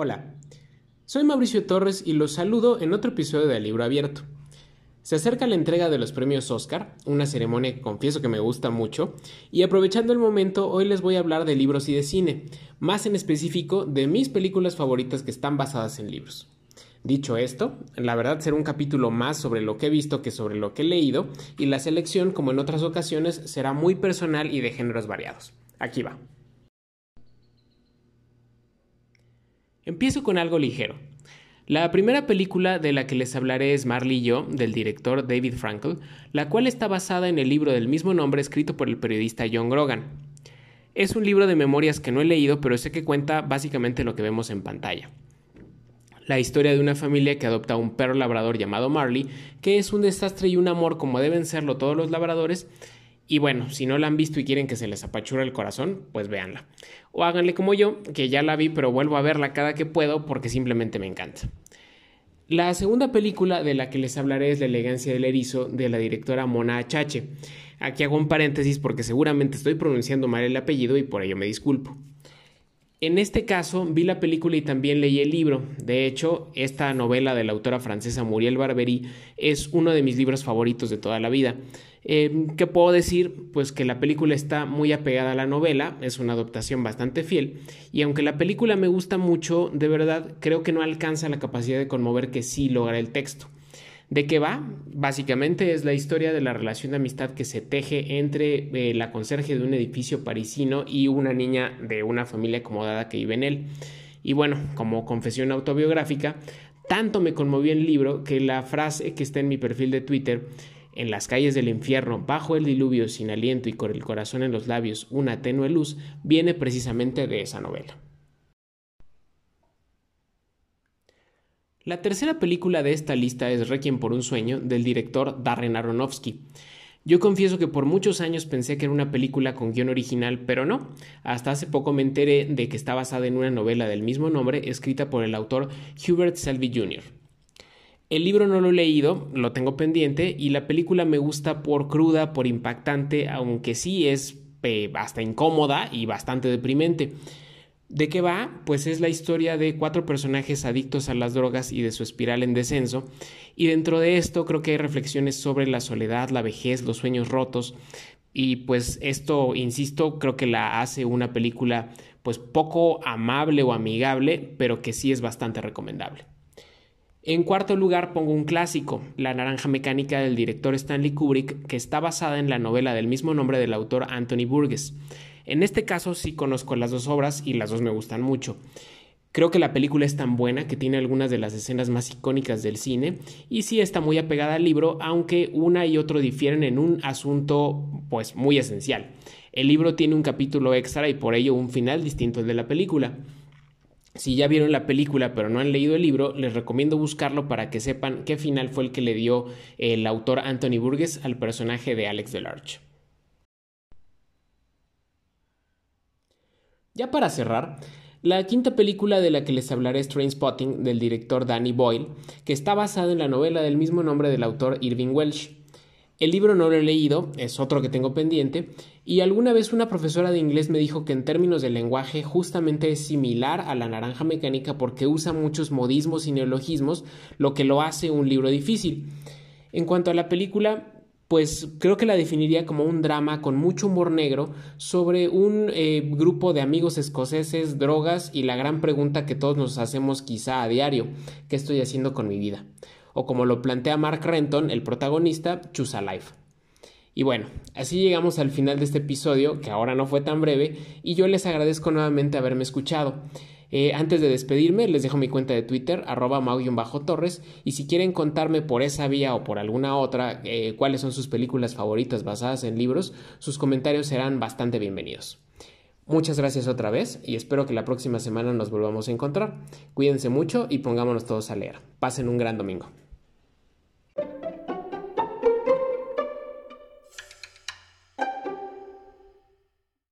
Hola, soy Mauricio Torres y los saludo en otro episodio de Libro Abierto. Se acerca la entrega de los premios Oscar, una ceremonia que confieso que me gusta mucho, y aprovechando el momento hoy les voy a hablar de libros y de cine, más en específico de mis películas favoritas que están basadas en libros. Dicho esto, la verdad será un capítulo más sobre lo que he visto que sobre lo que he leído, y la selección, como en otras ocasiones, será muy personal y de géneros variados. Aquí va. Empiezo con algo ligero. La primera película de la que les hablaré es Marley y yo, del director David Frankel, la cual está basada en el libro del mismo nombre escrito por el periodista John Grogan. Es un libro de memorias que no he leído, pero sé que cuenta básicamente lo que vemos en pantalla. La historia de una familia que adopta un perro labrador llamado Marley, que es un desastre y un amor como deben serlo todos los labradores, y bueno, si no la han visto y quieren que se les apachura el corazón, pues véanla. O háganle como yo, que ya la vi pero vuelvo a verla cada que puedo porque simplemente me encanta. La segunda película de la que les hablaré es La elegancia del erizo de la directora Mona Achache. Aquí hago un paréntesis porque seguramente estoy pronunciando mal el apellido y por ello me disculpo. En este caso vi la película y también leí el libro. De hecho, esta novela de la autora francesa Muriel Barbery es uno de mis libros favoritos de toda la vida. Em, ¿Qué puedo decir? Pues que la película está muy apegada a la novela, es una adaptación bastante fiel, y aunque la película me gusta mucho, de verdad creo que no alcanza la capacidad de conmover que sí logra el texto. ¿De qué va? Básicamente es la historia de la relación de amistad que se teje entre eh, la conserje de un edificio parisino y una niña de una familia acomodada que vive en él. Y bueno, como confesión autobiográfica, tanto me conmovió el libro que la frase que está en mi perfil de Twitter en las calles del infierno, bajo el diluvio, sin aliento y con el corazón en los labios, una tenue luz, viene precisamente de esa novela. La tercera película de esta lista es Requiem por un sueño, del director Darren Aronofsky. Yo confieso que por muchos años pensé que era una película con guion original, pero no. Hasta hace poco me enteré de que está basada en una novela del mismo nombre escrita por el autor Hubert Selby Jr. El libro no lo he leído, lo tengo pendiente y la película me gusta por cruda, por impactante, aunque sí es eh, hasta incómoda y bastante deprimente. ¿De qué va? Pues es la historia de cuatro personajes adictos a las drogas y de su espiral en descenso. Y dentro de esto creo que hay reflexiones sobre la soledad, la vejez, los sueños rotos. Y pues esto, insisto, creo que la hace una película pues poco amable o amigable, pero que sí es bastante recomendable. En cuarto lugar pongo un clásico, La Naranja Mecánica del director Stanley Kubrick, que está basada en la novela del mismo nombre del autor Anthony Burgess. En este caso sí conozco las dos obras y las dos me gustan mucho. Creo que la película es tan buena que tiene algunas de las escenas más icónicas del cine y sí está muy apegada al libro, aunque una y otro difieren en un asunto pues muy esencial. El libro tiene un capítulo extra y por ello un final distinto al de la película. Si ya vieron la película pero no han leído el libro, les recomiendo buscarlo para que sepan qué final fue el que le dio el autor Anthony Burgess al personaje de Alex Delarge. Ya para cerrar, la quinta película de la que les hablaré es Trainspotting del director Danny Boyle, que está basada en la novela del mismo nombre del autor Irving Welsh. El libro no lo he leído, es otro que tengo pendiente, y alguna vez una profesora de inglés me dijo que en términos de lenguaje justamente es similar a la naranja mecánica porque usa muchos modismos y neologismos, lo que lo hace un libro difícil. En cuanto a la película, pues creo que la definiría como un drama con mucho humor negro sobre un eh, grupo de amigos escoceses, drogas y la gran pregunta que todos nos hacemos quizá a diario, ¿qué estoy haciendo con mi vida? o como lo plantea Mark Renton, el protagonista, Choose a Life. Y bueno, así llegamos al final de este episodio, que ahora no fue tan breve, y yo les agradezco nuevamente haberme escuchado. Eh, antes de despedirme, les dejo mi cuenta de Twitter, arroba mau-torres, y si quieren contarme por esa vía o por alguna otra eh, cuáles son sus películas favoritas basadas en libros, sus comentarios serán bastante bienvenidos. Muchas gracias otra vez y espero que la próxima semana nos volvamos a encontrar. Cuídense mucho y pongámonos todos a leer. Pasen un gran domingo.